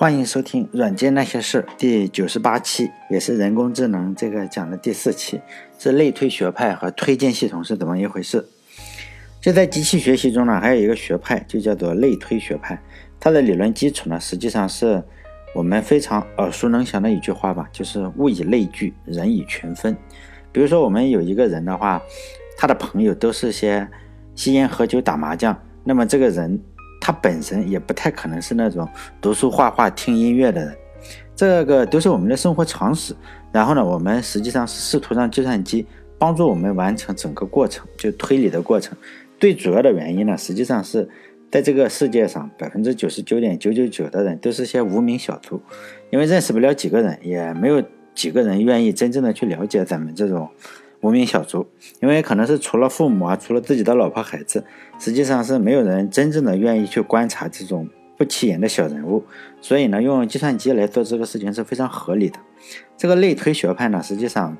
欢迎收听《软件那些事》第九十八期，也是人工智能这个讲的第四期，是类推学派和推荐系统是怎么一回事？就在机器学习中呢，还有一个学派，就叫做类推学派。它的理论基础呢，实际上是我们非常耳熟能详的一句话吧，就是物以类聚，人以群分。比如说，我们有一个人的话，他的朋友都是些吸烟、喝酒、打麻将，那么这个人。他本身也不太可能是那种读书、画画、听音乐的人，这个都是我们的生活常识。然后呢，我们实际上是试图让计算机帮助我们完成整个过程，就推理的过程。最主要的原因呢，实际上是在这个世界上，百分之九十九点九九九的人都是些无名小卒，因为认识不了几个人，也没有几个人愿意真正的去了解咱们这种。无名小卒，因为可能是除了父母啊，除了自己的老婆孩子，实际上是没有人真正的愿意去观察这种不起眼的小人物，所以呢，用计算机来做这个事情是非常合理的。这个类推学派呢，实际上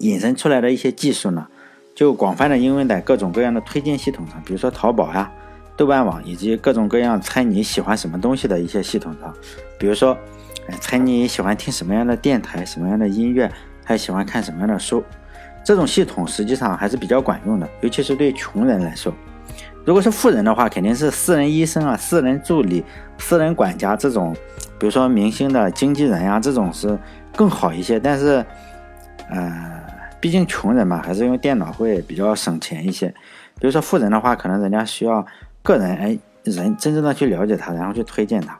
引申出来的一些技术呢，就广泛的应用在各种各样的推荐系统上，比如说淘宝呀、豆瓣网以及各种各样猜你喜欢什么东西的一些系统上，比如说，猜你喜欢听什么样的电台、什么样的音乐，还喜欢看什么样的书。这种系统实际上还是比较管用的，尤其是对穷人来说。如果是富人的话，肯定是私人医生啊、私人助理、私人管家这种，比如说明星的经纪人呀，这种是更好一些。但是，呃，毕竟穷人嘛，还是用电脑会比较省钱一些。比如说富人的话，可能人家需要个人哎人真正的去了解他，然后去推荐他。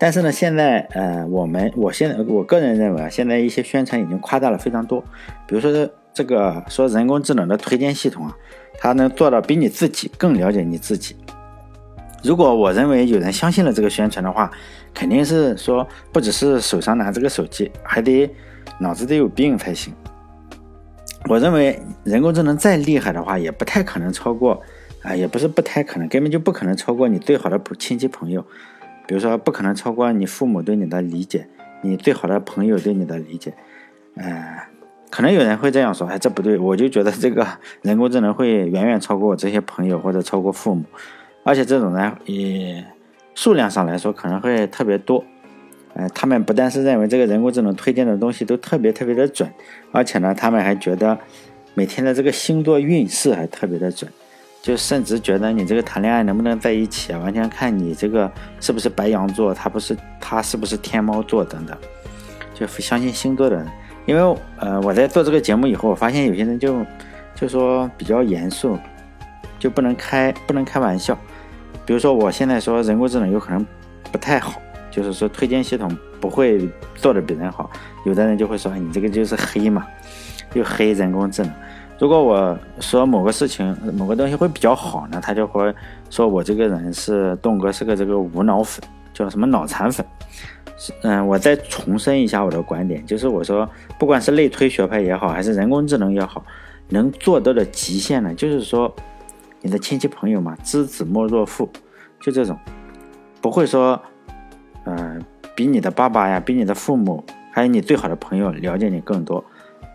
但是呢，现在呃，我们我现在我个人认为啊，现在一些宣传已经夸大了非常多。比如说这个说人工智能的推荐系统啊，它能做到比你自己更了解你自己。如果我认为有人相信了这个宣传的话，肯定是说不只是手上拿这个手机，还得脑子得有病才行。我认为人工智能再厉害的话，也不太可能超过啊，也不是不太可能，根本就不可能超过你最好的亲戚朋友。比如说，不可能超过你父母对你的理解，你最好的朋友对你的理解。呃，可能有人会这样说，哎，这不对。我就觉得这个 人工智能会远远超过我这些朋友或者超过父母，而且这种人以数量上来说可能会特别多。呃，他们不但是认为这个人工智能推荐的东西都特别特别的准，而且呢，他们还觉得每天的这个星座运势还特别的准。就甚至觉得你这个谈恋爱能不能在一起啊，完全看你这个是不是白羊座，他不是他是不是天猫座等等，就相信星座的人。因为呃我在做这个节目以后，我发现有些人就就说比较严肃，就不能开不能开玩笑。比如说我现在说人工智能有可能不太好，就是说推荐系统不会做的比人好，有的人就会说你这个就是黑嘛，又黑人工智能。如果我说某个事情、某个东西会比较好呢，他就会说我这个人是栋哥是个这个无脑粉，叫什么脑残粉。嗯，我再重申一下我的观点，就是我说不管是类推学派也好，还是人工智能也好，能做到的极限呢，就是说你的亲戚朋友嘛，知子莫若父，就这种，不会说，嗯，比你的爸爸呀，比你的父母，还有你最好的朋友了解你更多。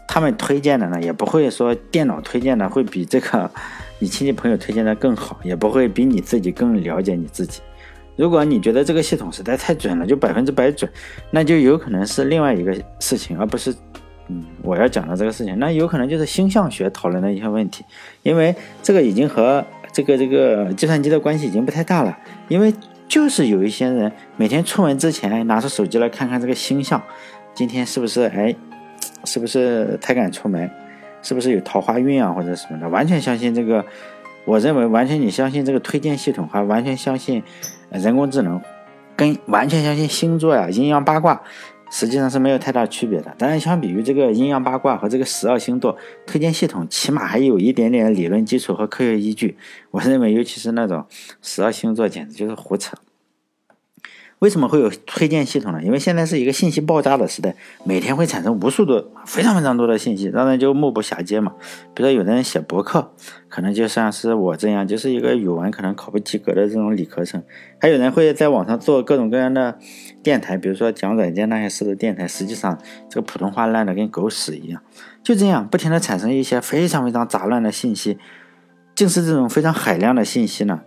他们推荐的呢，也不会说电脑推荐的会比这个 你亲戚朋友推荐的更好，也不会比你自己更了解你自己。如果你觉得这个系统实在太准了，就百分之百准，那就有可能是另外一个事情，而不是嗯我要讲的这个事情。那有可能就是星象学讨论的一些问题，因为这个已经和这个这个计算机的关系已经不太大了。因为就是有一些人每天出门之前拿出手机来看看这个星象，今天是不是哎。是不是太敢出门？是不是有桃花运啊，或者什么的？完全相信这个，我认为完全你相信这个推荐系统，还完全相信人工智能，跟完全相信星座呀、阴阳八卦，实际上是没有太大区别的。当然，相比于这个阴阳八卦和这个十二星座推荐系统，起码还有一点点理论基础和科学依据。我认为，尤其是那种十二星座，简直就是胡扯。为什么会有推荐系统呢？因为现在是一个信息爆炸的时代，每天会产生无数的、非常非常多的信息，让人就目不暇接嘛。比如说，有的人写博客，可能就像是我这样，就是一个语文可能考不及格的这种理科生；还有人会在网上做各种各样的电台，比如说讲软件那些事的电台，实际上这个普通话烂的跟狗屎一样。就这样，不停的产生一些非常非常杂乱的信息。正是这种非常海量的信息呢。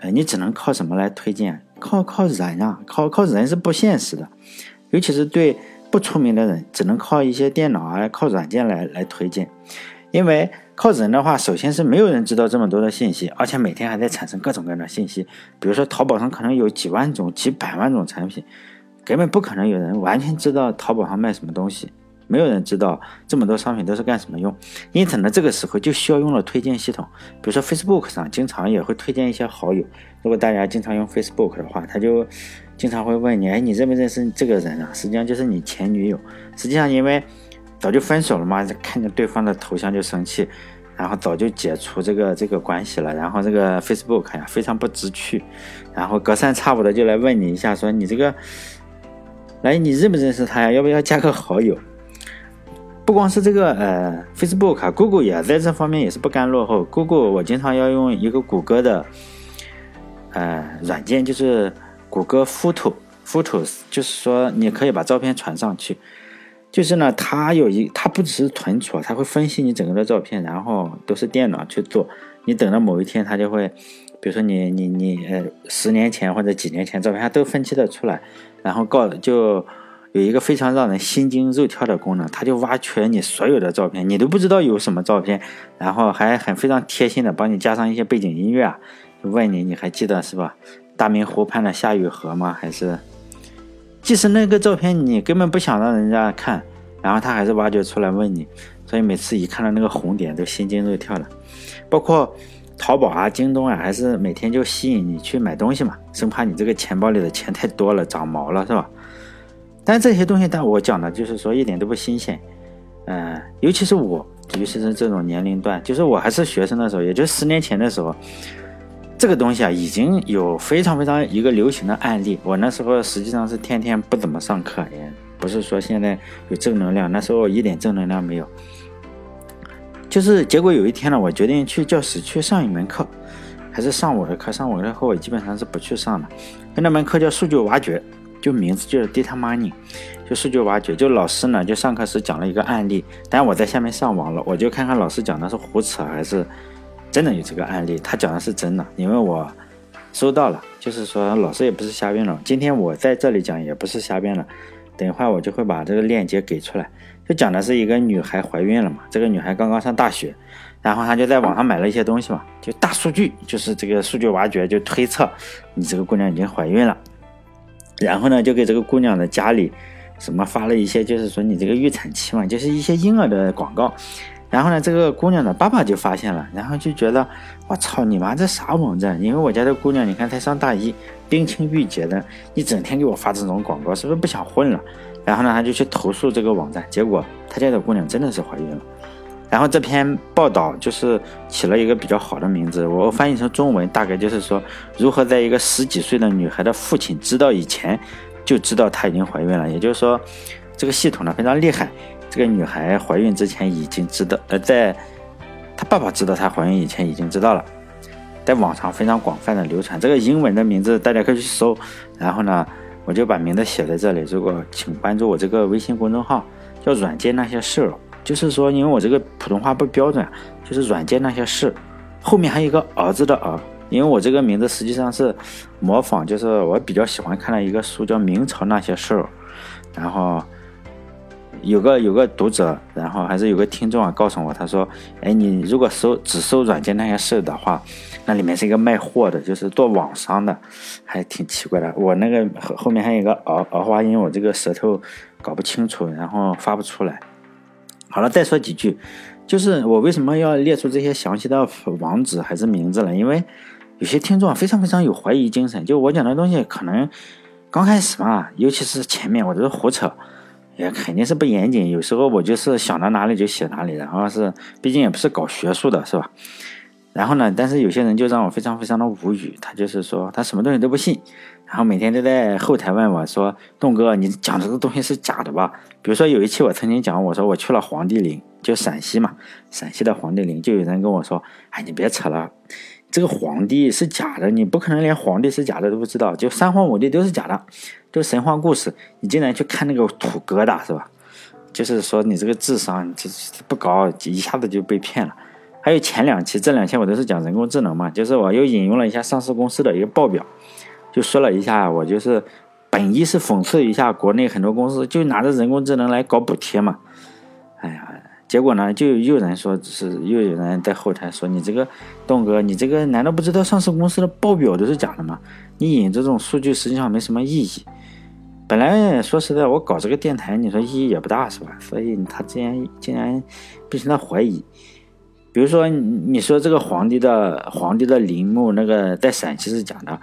哎，你只能靠什么来推荐？靠靠人啊，靠靠人是不现实的，尤其是对不出名的人，只能靠一些电脑啊，靠软件来来推荐。因为靠人的话，首先是没有人知道这么多的信息，而且每天还在产生各种各样的信息。比如说淘宝上可能有几万种、几百万种产品，根本不可能有人完全知道淘宝上卖什么东西。没有人知道这么多商品都是干什么用，因此呢，这个时候就需要用了推荐系统。比如说 Facebook 上经常也会推荐一些好友。如果大家经常用 Facebook 的话，他就经常会问你：“哎，你认不认识这个人啊？”实际上就是你前女友。实际上因为早就分手了嘛，看见对方的头像就生气，然后早就解除这个这个关系了。然后这个 Facebook 呀非常不知趣，然后隔三差五的就来问你一下，说你这个，来你认不认识他呀？要不要加个好友？不光是这个，呃，Facebook 啊，Google 也在这方面也是不甘落后。Google 我经常要用一个谷歌的，呃，软件，就是谷歌 Photo，Photos，就是说你可以把照片传上去。就是呢，它有一，它不只是存储，它会分析你整个的照片，然后都是电脑去做。你等到某一天，它就会，比如说你你你，呃，十年前或者几年前照片，它都分析的出来，然后告就。有一个非常让人心惊肉跳的功能，它就挖掘你所有的照片，你都不知道有什么照片，然后还很非常贴心的帮你加上一些背景音乐啊，问你你还记得是吧？大明湖畔的夏雨荷吗？还是，即使那个照片你根本不想让人家看，然后他还是挖掘出来问你，所以每次一看到那个红点都心惊肉跳的。包括淘宝啊、京东啊，还是每天就吸引你去买东西嘛，生怕你这个钱包里的钱太多了长毛了是吧？但这些东西，但我讲的就是说一点都不新鲜，嗯，尤其是我，尤其是这种年龄段，就是我还是学生的时候，也就十年前的时候，这个东西啊，已经有非常非常一个流行的案例。我那时候实际上是天天不怎么上课，也不是说现在有正能量，那时候一点正能量没有。就是结果有一天呢，我决定去教室去上一门课，还是上我的课，上我的课我基本上是不去上的，那门课叫数据挖掘。就名字就是 data mining，就数据挖掘。就老师呢，就上课时讲了一个案例，但我在下面上网了，我就看看老师讲的是胡扯还是真的有这个案例。他讲的是真的，因为我收到了，就是说老师也不是瞎编了。今天我在这里讲也不是瞎编了，等一会儿我就会把这个链接给出来。就讲的是一个女孩怀孕了嘛，这个女孩刚刚上大学，然后她就在网上买了一些东西嘛，就大数据，就是这个数据挖掘，就推测你这个姑娘已经怀孕了。然后呢，就给这个姑娘的家里，什么发了一些，就是说你这个预产期嘛，就是一些婴儿的广告。然后呢，这个姑娘的爸爸就发现了，然后就觉得，我操你妈，这啥网站？因为我家的姑娘，你看才上大一，冰清玉洁的，你整天给我发这种广告，是不是不想混了？然后呢，他就去投诉这个网站，结果他家的姑娘真的是怀孕了。然后这篇报道就是起了一个比较好的名字，我翻译成中文大概就是说，如何在一个十几岁的女孩的父亲知道以前就知道她已经怀孕了。也就是说，这个系统呢非常厉害，这个女孩怀孕之前已经知道，呃，在她爸爸知道她怀孕以前已经知道了，在网上非常广泛的流传。这个英文的名字大家可以去搜，然后呢，我就把名字写在这里。如果请关注我这个微信公众号，叫“软件那些事儿”。就是说，因为我这个普通话不标准，就是软件那些事，后面还有一个儿子的儿。因为我这个名字实际上是模仿，就是我比较喜欢看的一个书，叫《明朝那些事儿》。然后有个有个读者，然后还是有个听众啊，告诉我，他说：“哎，你如果搜只搜软件那些事的话，那里面是一个卖货的，就是做网商的，还挺奇怪的。我那个后后面还有一个儿儿化音，我这个舌头搞不清楚，然后发不出来。”好了，再说几句，就是我为什么要列出这些详细的网址还是名字呢？因为有些听众非常非常有怀疑精神，就我讲的东西可能刚开始嘛，尤其是前面我都是胡扯，也肯定是不严谨。有时候我就是想到哪里就写哪里，然后是毕竟也不是搞学术的，是吧？然后呢，但是有些人就让我非常非常的无语，他就是说他什么东西都不信。然后每天都在后台问我说：“栋哥，你讲这个东西是假的吧？”比如说有一期我曾经讲，我说我去了黄帝陵，就陕西嘛，陕西的黄帝陵，就有人跟我说：“哎，你别扯了，这个皇帝是假的，你不可能连皇帝是假的都不知道，就三皇五帝都是假的，都神话故事。你竟然去看那个土疙瘩是吧？就是说你这个智商就不高，一下子就被骗了。还有前两期，这两期我都是讲人工智能嘛，就是我又引用了一下上市公司的一个报表。”就说了一下，我就是本意是讽刺一下国内很多公司就拿着人工智能来搞补贴嘛。哎呀，结果呢，就又有人说是又有人在后台说你这个东哥，你这个难道不知道上市公司的报表都是假的吗？你引这种数据实际上没什么意义。本来说实在，我搞这个电台，你说意义也不大，是吧？所以他竟然竟然变成了怀疑。比如说，你说这个皇帝的皇帝的陵墓那个在陕西是假的，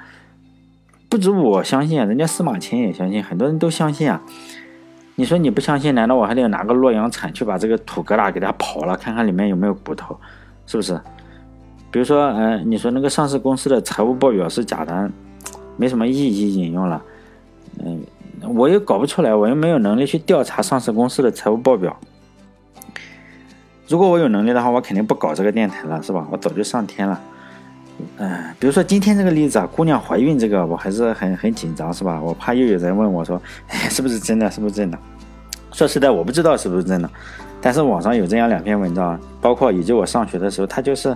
不止我相信，人家司马迁也相信，很多人都相信啊。你说你不相信，难道我还得拿个洛阳铲去把这个土疙瘩给它刨了，看看里面有没有骨头，是不是？比如说，嗯，你说那个上市公司的财务报表是假的，没什么意义引用了，嗯。我又搞不出来，我又没有能力去调查上市公司的财务报表。如果我有能力的话，我肯定不搞这个电台了，是吧？我早就上天了。嗯，比如说今天这个例子啊，姑娘怀孕这个，我还是很很紧张，是吧？我怕又有人问我说，哎，是不是真的？是不是真的？说实在，我不知道是不是真的。但是网上有这样两篇文章，包括以及我上学的时候，他就是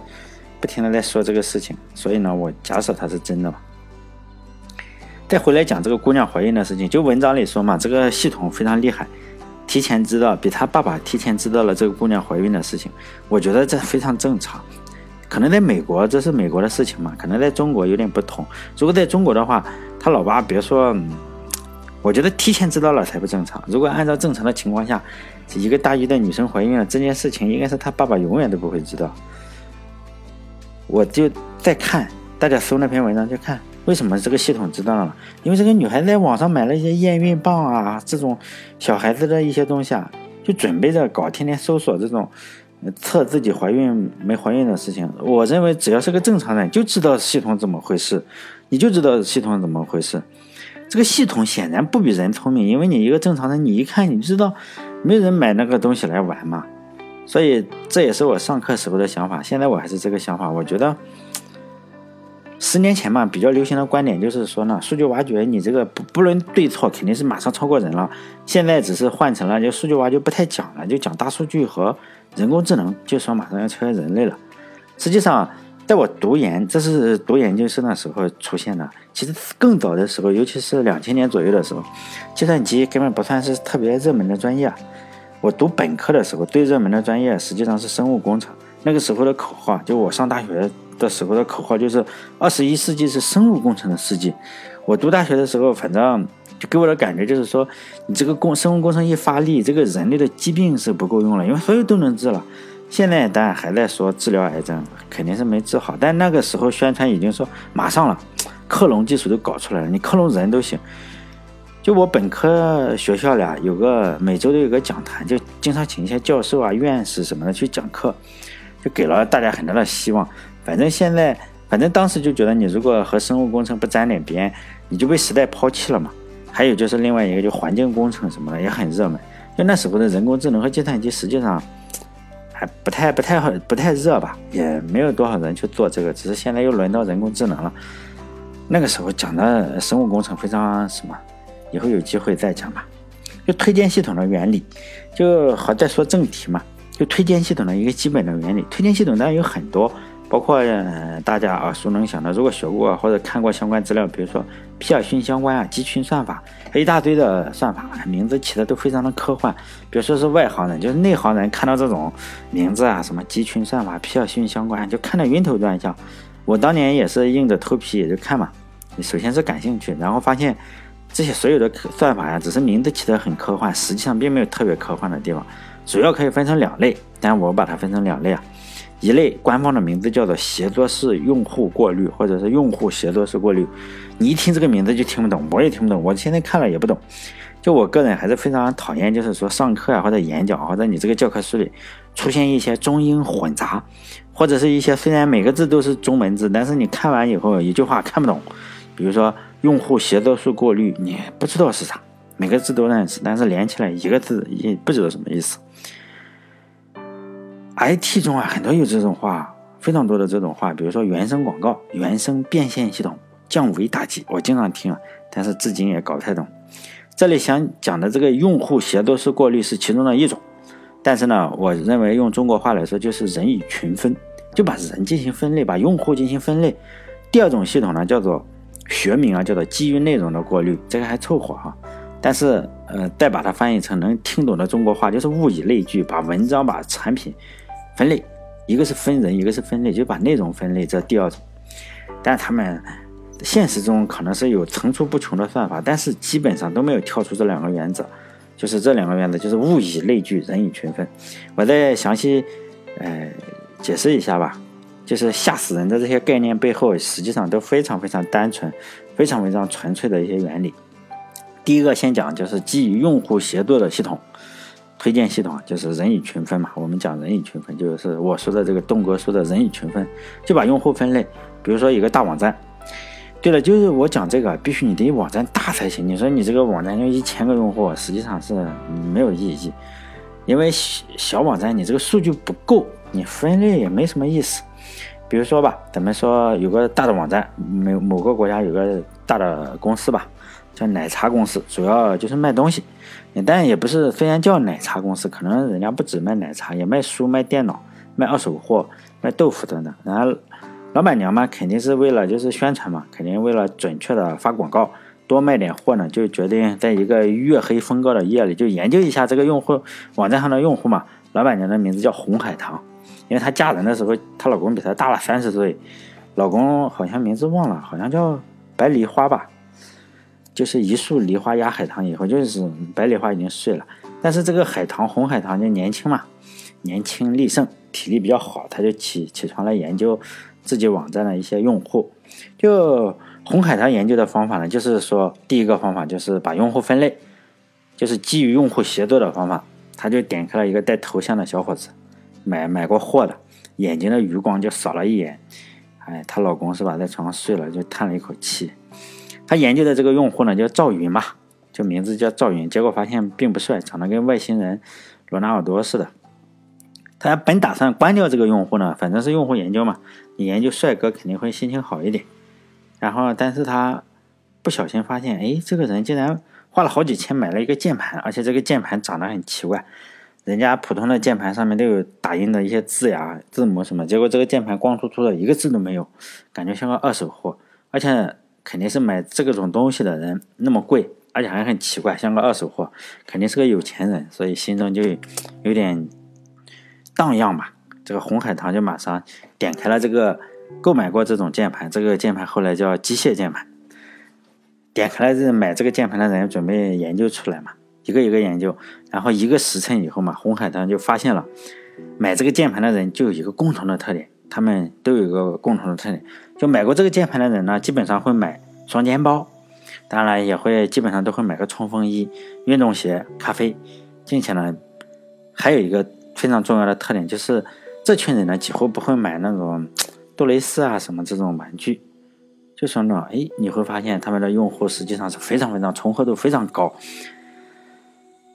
不停的在说这个事情，所以呢，我假设它是真的吧。再回来讲这个姑娘怀孕的事情，就文章里说嘛，这个系统非常厉害，提前知道，比她爸爸提前知道了这个姑娘怀孕的事情。我觉得这非常正常，可能在美国这是美国的事情嘛，可能在中国有点不同。如果在中国的话，他老爸别说，我觉得提前知道了才不正常。如果按照正常的情况下，一个大一的女生怀孕了，这件事情应该是他爸爸永远都不会知道。我就在看，大家搜那篇文章就看。为什么这个系统知道了？因为这个女孩在网上买了一些验孕棒啊，这种小孩子的一些东西啊，就准备着搞，天天搜索这种测自己怀孕没怀孕的事情。我认为只要是个正常人，就知道系统怎么回事，你就知道系统怎么回事。这个系统显然不比人聪明，因为你一个正常人，你一看你就知道，没人买那个东西来玩嘛。所以这也是我上课时候的想法，现在我还是这个想法，我觉得。十年前嘛，比较流行的观点就是说呢，数据挖掘你这个不不论对错，肯定是马上超过人了。现在只是换成了就数据挖掘不太讲了，就讲大数据和人工智能，就说马上要超越人类了。实际上，在我读研，这是读研究生的时候出现的。其实更早的时候，尤其是两千年左右的时候，计算机根本不算是特别热门的专业。我读本科的时候，最热门的专业实际上是生物工程。那个时候的口号，就我上大学。的时候的口号就是二十一世纪是生物工程的世纪。我读大学的时候，反正就给我的感觉就是说，你这个工生物工程一发力，这个人类的疾病是不够用了，因为所有都能治了。现在当然还在说治疗癌症，肯定是没治好。但那个时候宣传已经说马上了，克隆技术都搞出来了，你克隆人都行。就我本科学校里啊有个每周都有个讲坛，就经常请一些教授啊、院士什么的去讲课，就给了大家很大的希望。反正现在，反正当时就觉得你如果和生物工程不沾点边，你就被时代抛弃了嘛。还有就是另外一个，就环境工程什么的也很热门。就那时候的人工智能和计算机实际上还不太、不太好、不太热吧，也没有多少人去做这个。只是现在又轮到人工智能了。那个时候讲的生物工程非常什么，以后有机会再讲吧。就推荐系统的原理，就好再说正题嘛。就推荐系统的一个基本的原理，推荐系统当然有很多。包括大家耳熟能详的，如果学过或者看过相关资料，比如说皮尔逊相关啊、集群算法，一大堆的算法，名字起的都非常的科幻。比如说是外行人，就是内行人看到这种名字啊，什么集群算法、皮尔逊相关，就看得晕头转向。我当年也是硬着头皮也就看嘛。首先是感兴趣，然后发现这些所有的算法呀，只是名字起的很科幻，实际上并没有特别科幻的地方。主要可以分成两类，但我把它分成两类啊。一类官方的名字叫做协作式用户过滤，或者是用户协作式过滤。你一听这个名字就听不懂，我也听不懂。我现在看了也不懂。就我个人还是非常讨厌，就是说上课啊或者演讲或者你这个教科书里出现一些中英混杂，或者是一些虽然每个字都是中文字，但是你看完以后一句话看不懂。比如说用户协作式过滤，你不知道是啥，每个字都认识，但是连起来一个字也不知道什么意思。IT 中啊，很多有这种话，非常多的这种话，比如说原生广告、原生变现系统、降维打击，我经常听，但是至今也搞不太懂。这里想讲的这个用户协作式过滤是其中的一种，但是呢，我认为用中国话来说就是人以群分，就把人进行分类，把用户进行分类。第二种系统呢叫做学名啊叫做基于内容的过滤，这个还凑合哈。但是呃，再把它翻译成能听懂的中国话，就是物以类聚，把文章把产品分类，一个是分人，一个是分类，就把内容分类，这第二种。但他们现实中可能是有层出不穷的算法，但是基本上都没有跳出这两个原则，就是这两个原则，就是物以类聚，人以群分。我再详细呃解释一下吧，就是吓死人的这些概念背后，实际上都非常非常单纯，非常非常纯粹的一些原理。第一个先讲就是基于用户协作的系统，推荐系统就是人以群分嘛。我们讲人以群分，就是我说的这个东哥说的人以群分，就把用户分类。比如说一个大网站，对了，就是我讲这个必须你得网站大才行。你说你这个网站就一千个用户，实际上是没有意义，因为小小网站你这个数据不够，你分类也没什么意思。比如说吧，咱们说有个大的网站，某某个国家有个大的公司吧。叫奶茶公司，主要就是卖东西，但也不是。虽然叫奶茶公司，可能人家不止卖奶茶，也卖书、卖电脑、卖二手货、卖豆腐等等。然后老板娘嘛，肯定是为了就是宣传嘛，肯定为了准确的发广告，多卖点货呢，就决定在一个月黑风高的夜里，就研究一下这个用户网站上的用户嘛。老板娘的名字叫红海棠，因为她嫁人的时候，她老公比她大了三十岁，老公好像名字忘了，好像叫白梨花吧。就是一束梨花压海棠以后，就是白梨花已经碎了，但是这个海棠红海棠就年轻嘛，年轻力盛，体力比较好，他就起起床来研究自己网站的一些用户。就红海棠研究的方法呢，就是说第一个方法就是把用户分类，就是基于用户协作的方法。他就点开了一个带头像的小伙子，买买过货的，眼睛的余光就扫了一眼，哎，她老公是吧，在床上睡了，就叹了一口气。他研究的这个用户呢，叫赵云嘛，就名字叫赵云，结果发现并不帅，长得跟外星人罗纳尔多似的。他本打算关掉这个用户呢，反正是用户研究嘛，你研究帅哥肯定会心情好一点。然后，但是他不小心发现，哎，这个人竟然花了好几千买了一个键盘，而且这个键盘长得很奇怪，人家普通的键盘上面都有打印的一些字呀、字母什么，结果这个键盘光秃秃的，一个字都没有，感觉像个二手货，而且。肯定是买这个种东西的人那么贵，而且还很奇怪，像个二手货，肯定是个有钱人，所以心中就有点荡漾吧。这个红海棠就马上点开了这个购买过这种键盘，这个键盘后来叫机械键盘。点开了这买这个键盘的人准备研究出来嘛，一个一个研究，然后一个时辰以后嘛，红海棠就发现了买这个键盘的人就有一个共同的特点。他们都有一个共同的特点，就买过这个键盘的人呢，基本上会买双肩包，当然也会基本上都会买个冲锋衣、运动鞋、咖啡，并且呢，还有一个非常重要的特点，就是这群人呢几乎不会买那种杜蕾斯啊什么这种玩具，就说呢，哎，你会发现他们的用户实际上是非常非常重合度非常高。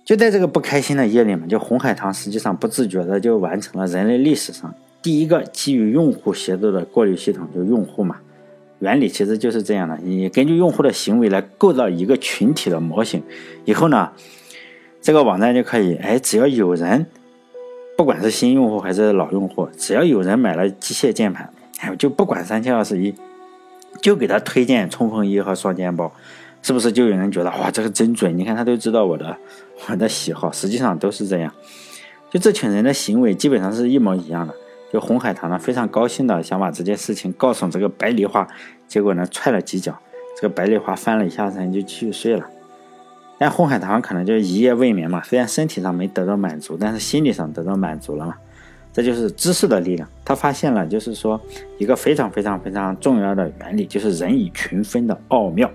就在这个不开心的夜里嘛，就红海棠实际上不自觉的就完成了人类历史上。第一个基于用户协作的过滤系统，就用户嘛，原理其实就是这样的。你根据用户的行为来构造一个群体的模型，以后呢，这个网站就可以，哎，只要有人，不管是新用户还是老用户，只要有人买了机械键盘，哎，就不管三七二十一，就给他推荐冲锋衣和双肩包，是不是就有人觉得哇，这个真准？你看他都知道我的我的喜好，实际上都是这样。就这群人的行为基本上是一模一样的。就红海棠呢，非常高兴的想把这件事情告诉这个白梨花，结果呢踹了几脚，这个白梨花翻了一下身就继续睡了。但红海棠可能就一夜未眠嘛，虽然身体上没得到满足，但是心理上得到满足了嘛。这就是知识的力量，他发现了就是说一个非常非常非常重要的原理，就是人以群分的奥妙。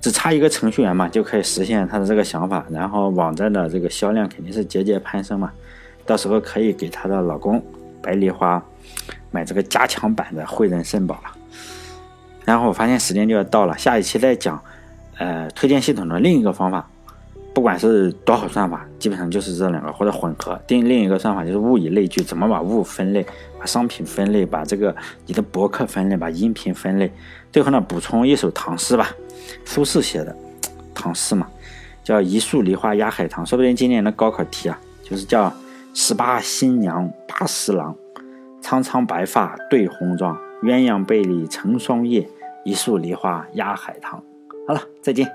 只差一个程序员嘛，就可以实现他的这个想法，然后网站的这个销量肯定是节节攀升嘛，到时候可以给她的老公。白梨花买这个加强版的汇仁肾宝了，然后我发现时间就要到了，下一期再讲，呃，推荐系统的另一个方法，不管是多少算法，基本上就是这两个或者混合。另另一个算法就是物以类聚，怎么把物分类，把商品分类，把这个你的博客分类，把音频分类。最后呢，补充一首唐诗吧，苏轼写的唐诗嘛，叫一树梨花压海棠，说不定今年的高考题啊，就是叫。十八新娘八十郎，苍苍白发对红妆，鸳鸯被里成双夜，一树梨花压海棠。好了，再见。